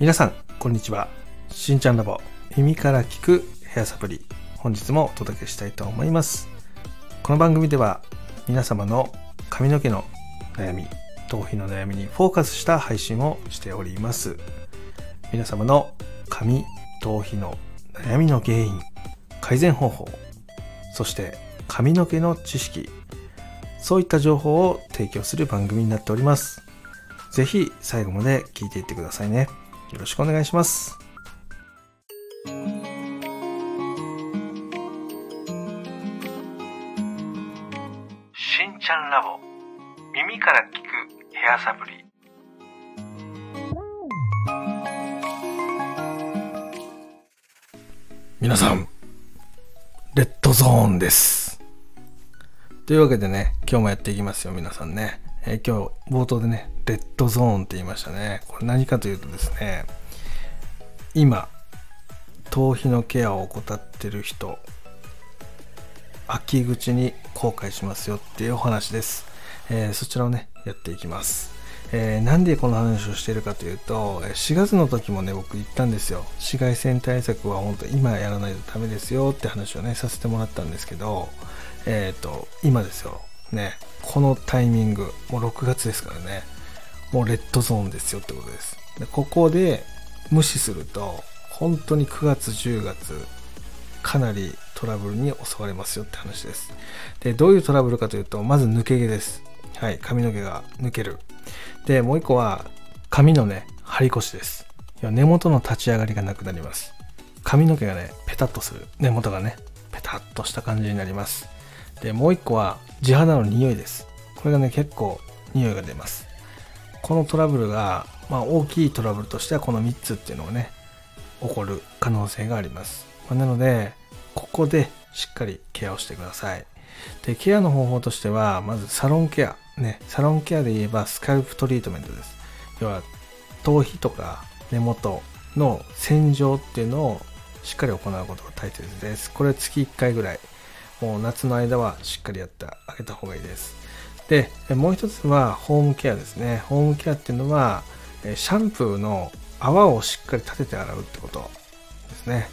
皆さんこんにちは。しんちゃんラボ耳から聞くヘアサプリ本日もお届けしたいと思います。この番組では皆様の髪の毛の悩み頭皮の悩みにフォーカスした配信をしております。皆様の髪頭皮の悩みの原因改善方法そして髪の毛の知識そういった情報を提供する番組になっております。ぜひ最後まで聞いていってくださいね。よろしくお願いします。しんちゃんラボ。耳から聞くヘアサプリ皆さんレッドゾーンです。というわけでね今日もやっていきますよ皆さんね、えー今日冒頭でねレッドゾーンって言いましたね。これ何かというとですね今頭皮のケアを怠ってる人秋口に後悔しますよっていうお話です、えーそちらをねやっていきます。えーなんでこの話をしているかというと4月の時もね僕言ったんですよ。紫外線対策は本当今やらないとダメですよって話をねさせてもらったんですけどえっ、と今ですよ。ねこのタイミングもう6月ですからね。もうレッドゾーンですよってことです。でここで無視すると本当に9月10月かなりトラブルに襲われますよって話です。でどういうトラブルかというとまず抜け毛です。はい髪の毛が抜ける。でもう一個は髪のね張り腰です。要は根元の立ち上がりがなくなります。髪の毛がねペタッとする。根元がねペタッとした感じになります。でもう一個は地肌の匂いです。これがね結構匂いが出ます。このトラブルが、まあ、大きいトラブルとしてはこの3つっていうのがね起こる可能性があります、まあなのでここでしっかりケアをしてください。でケアの方法としてはまずサロンケアねサロンケアで言えばスカルプトリートメントです。要は頭皮とか根元の洗浄っていうのをしっかり行うことが大切です。これ月1回ぐらいもう夏の間はしっかりやってあげた方がいいです。でもう一つはホームケアですね。ホームケアっていうのはシャンプーの泡をしっかり立てて洗うってことですね。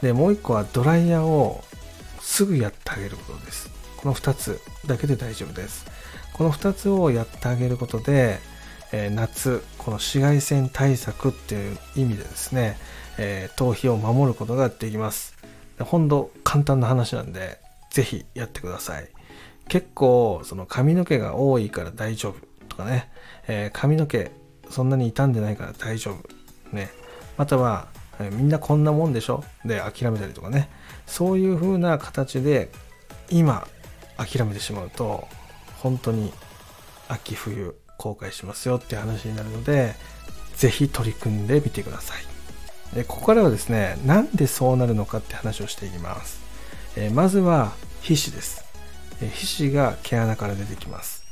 でもう一個はドライヤーをすぐやってあげることです。この2つだけで大丈夫です。この2つをやってあげることで、え夏この紫外線対策っていう意味でですね、え頭皮を守ることができます。ほんと簡単な話なんでぜひやってください。結構その髪の毛が多いから大丈夫とかね、えー髪の毛そんなに傷んでないから大丈夫ね。または、えみんなこんなもんでしょ？で諦めたりとかね。そういう風な形で今諦めてしまうと本当に秋冬後悔しますよって話になるのでぜひ取り組んでみてください。でここからはですねなんでそうなるのかって話をしていきます、えーまずは皮脂です。えー皮脂が毛穴から出てきます。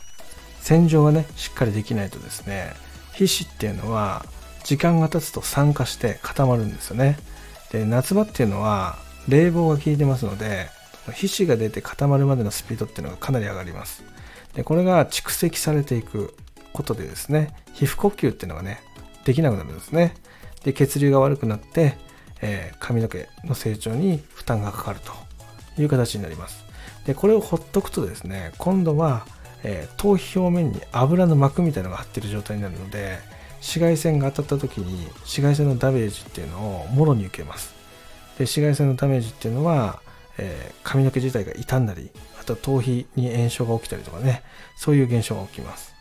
洗浄がねしっかりできないとですね皮脂っていうのは時間が経つと酸化して固まるんですよね。で夏場っていうのは冷房が効いてますので皮脂が出て固まるまでのスピードっていうのがかなり上がります。でこれが蓄積されていくことでですね皮膚呼吸っていうのがねできなくなるんですね。で血流が悪くなって、えー髪の毛の成長に負担がかかると。いう形になります。でこれをほっとくとですね今度は、えー頭皮表面に油の膜みたいなのが張ってる状態になるので紫外線が当たった時に紫外線のダメージっていうのをもろに受けます。で紫外線のダメージっていうのは、えー髪の毛自体が傷んだりあと頭皮に炎症が起きたりとかねそういう現象が起きます。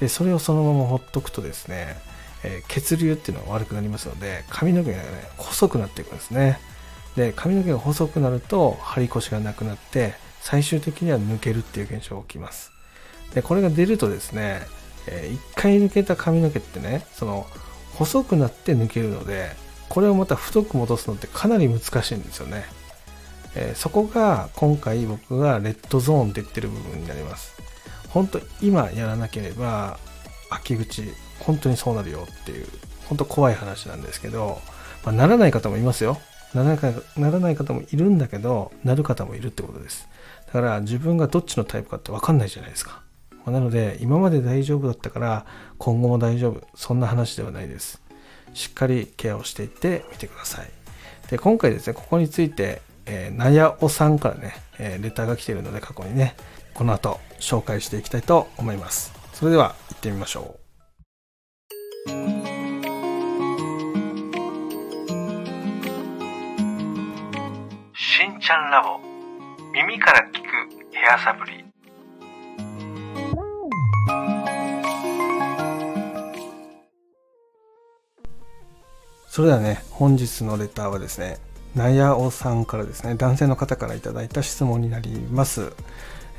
でそれをそのままほっとくとですね、えー血流っていうのが悪くなりますので髪の毛がね細くなっていくんですね。で髪の毛が細くなると張り腰がなくなって最終的には抜けるっていう現象が起きます。でこれが出るとですね、えー一回抜けた髪の毛ってねその細くなって抜けるのでこれをまた太く戻すのってかなり難しいんですよね、えーそこが今回僕がレッドゾーンって言ってる部分になります。本当今やらなければ秋口本当にそうなるよっていう本当怖い話なんですけど、まあ、ならない方もいますよ。ならないかならない方もいるんだけどなる方もいるってことですだから自分がどっちのタイプかって分かんないじゃないですかまあなので今まで大丈夫だったから今後も大丈夫そんな話ではないですしっかりケアをしていってみてください。で、今回ですね、ここについて、えー、なやおさんからね、えー、レターが来ているので過去にね、この後紹介していきたいと思います。それでは行ってみましょう。しんちゃんラボ耳から聞くヘアサプリそれではね、本日のレターはですね、なやおさんからですね、男性の方からいただいた質問になります。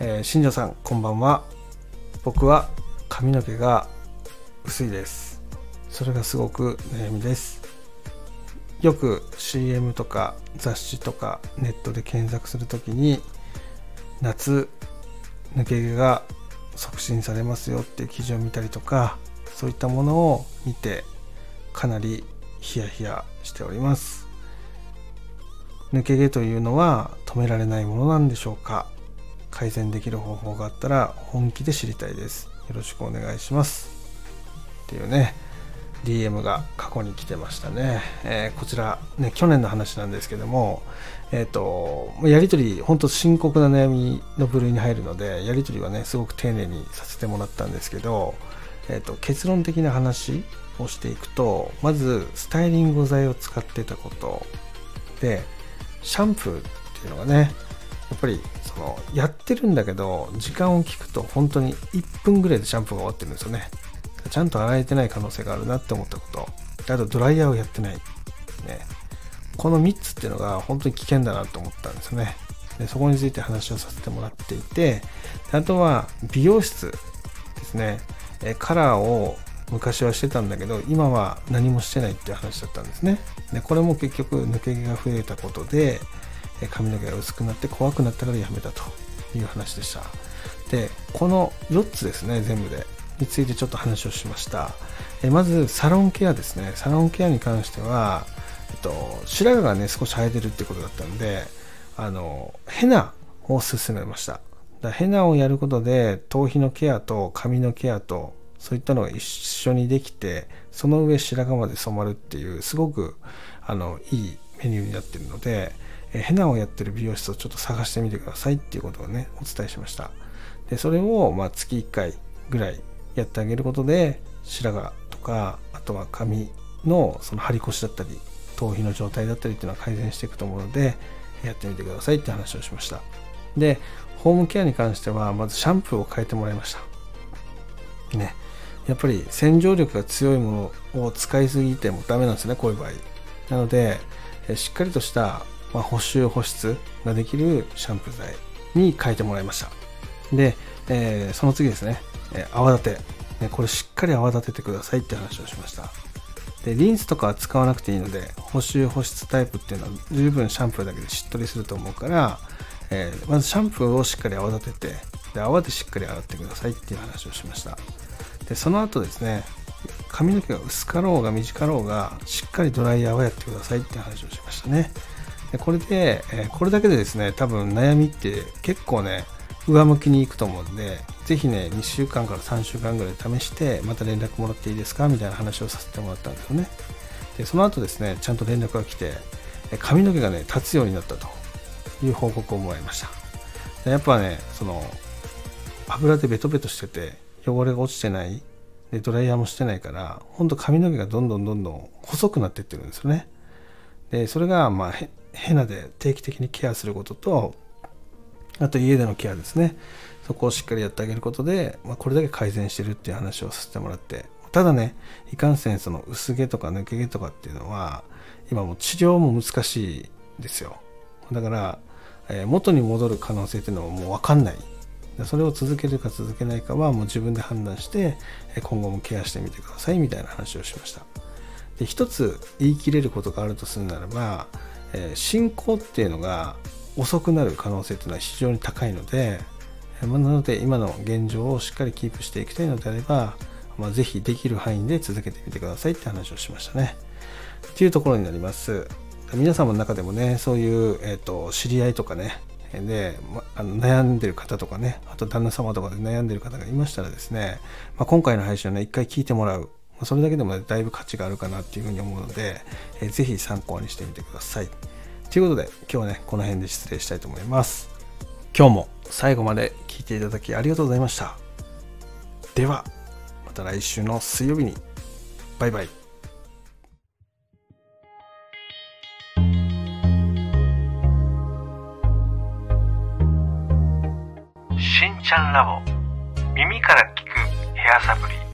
えー、新庄さん、こんばんは。僕は髪の毛が薄いです。それがすごく悩みです。よく CM とか雑誌とかネットで検索するときに夏抜け毛が促進されますよっていう記事を見たりとかそういったものを見てかなりヒヤヒヤしております。抜け毛というのは止められないものなんでしょうか？改善できる方法があったら本気で知りたいです。よろしくお願いします。っていうね。DM が過去に来てましたね、えー、こちらね去年の話なんですけどもえっ、ー、とやり取り本当深刻な悩みの部類に入るのでやり取りはねすごく丁寧にさせてもらったんですけど、えーと結論的な話をしていくとまずスタイリング剤を使ってたこと。でシャンプーっていうのがねやっぱりそのやってるんだけど時間を聞くと本当に1分ぐらいでシャンプーが終わってるんですよね。ちゃんと洗えてない可能性があるなって思ったこと。あとドライヤーをやってない。ね。この3つっていうのが本当に危険だなと思ったんですね。でそこについて話をさせてもらっていてあとは美容室ですね。えカラーを昔はしてたんだけど今は何もしてないっていう話だったんですね。でこれも結局抜け毛が増えたことで髪の毛が薄くなって怖くなったからやめたという話でした。でこの4つですね全部で。についてちょっと話をしました。えまずサロンケアですね。サロンケアに関しては、えっと、白髪がね少し生えてるってことだったんであのヘナを勧めました。だヘナをやることで頭皮のケアと髪のケアとそういったのが一緒にできてその上白髪まで染まるっていうすごくあのいいメニューになってるので、えヘナをやってる美容室をちょっと探してみてくださいっていうことをねお伝えしました。でそれをま月1回ぐらいやってあげることで白髪とかあとは髪のその張り腰だったり頭皮の状態だったりっていうのは改善していくと思うのでやってみてくださいって話をしました。でホームケアに関してはまずシャンプーを変えてもらいました。ね。やっぱり洗浄力が強いものを使いすぎてもダメなんですねこういう場合。なのでしっかりとした、ま補修保湿ができるシャンプー剤に変えてもらいました。で、えー、その次ですね、えー、泡立て、ね、これしっかり泡立ててくださいって話をしました。でリンスとかは使わなくていいので補修保湿タイプっていうのは十分シャンプーだけでしっとりすると思うから、えー、まずシャンプーをしっかり泡立ててで泡でしっかり洗ってくださいっていう話をしました。でその後ですね髪の毛が薄かろうが短かろうがしっかりドライヤーはやってくださいって話をしましたね。でこれで、えこれだけでですね多分悩みって結構ね上向きに行くと思うんでぜひね2週間から3週間ぐらい試してまた連絡もらっていいですかみたいな話をさせてもらったんですよね。でその後ですねちゃんと連絡が来て髪の毛がね立つようになったという報告をもらいました。でやっぱねその油でベトベトしてて汚れが落ちてないでドライヤーもしてないからほんと髪の毛がどんどんどんどん細くなってってるんですよね。でそれがまあヘナで定期的にケアすることとあと家でのケアですね。そこをしっかりやってあげることで、まあ、これだけ改善してるっていう話をさせてもらって。ただねいかんせんその薄毛とか抜け毛とかっていうのは今も治療も難しいですよ。だから、えー、元に戻る可能性っていうのはもう分かんない。それを続けるか続けないかはもう自分で判断して今後もケアしてみてくださいみたいな話をしました。で一つ言い切れることがあるとするならば、えー、進行っていうのが遅くなる可能性っていうのは非常に高いので、えー、なので今の現状をしっかりキープしていきたいのであれば、まあ、ぜひできる範囲で続けてみてくださいって話をしましたねっていうところになります皆様の中でもねそういう、えーと知り合いとかねで、ま、あの悩んでる方とかね、あと旦那様とかで悩んでる方がいましたらですね、まあ、今回の配信をね、一回聞いてもらう。それだけでも、だいぶ価値があるかなっていうふうに思うので、えー、ぜひ参考にしてみてください。ということで、今日はね、この辺で失礼したいと思います。今日も最後まで聞いていただきありがとうございました。では、また来週の水曜日に。バイバイ。しんちゃんラボ耳から聞くヘアサプリ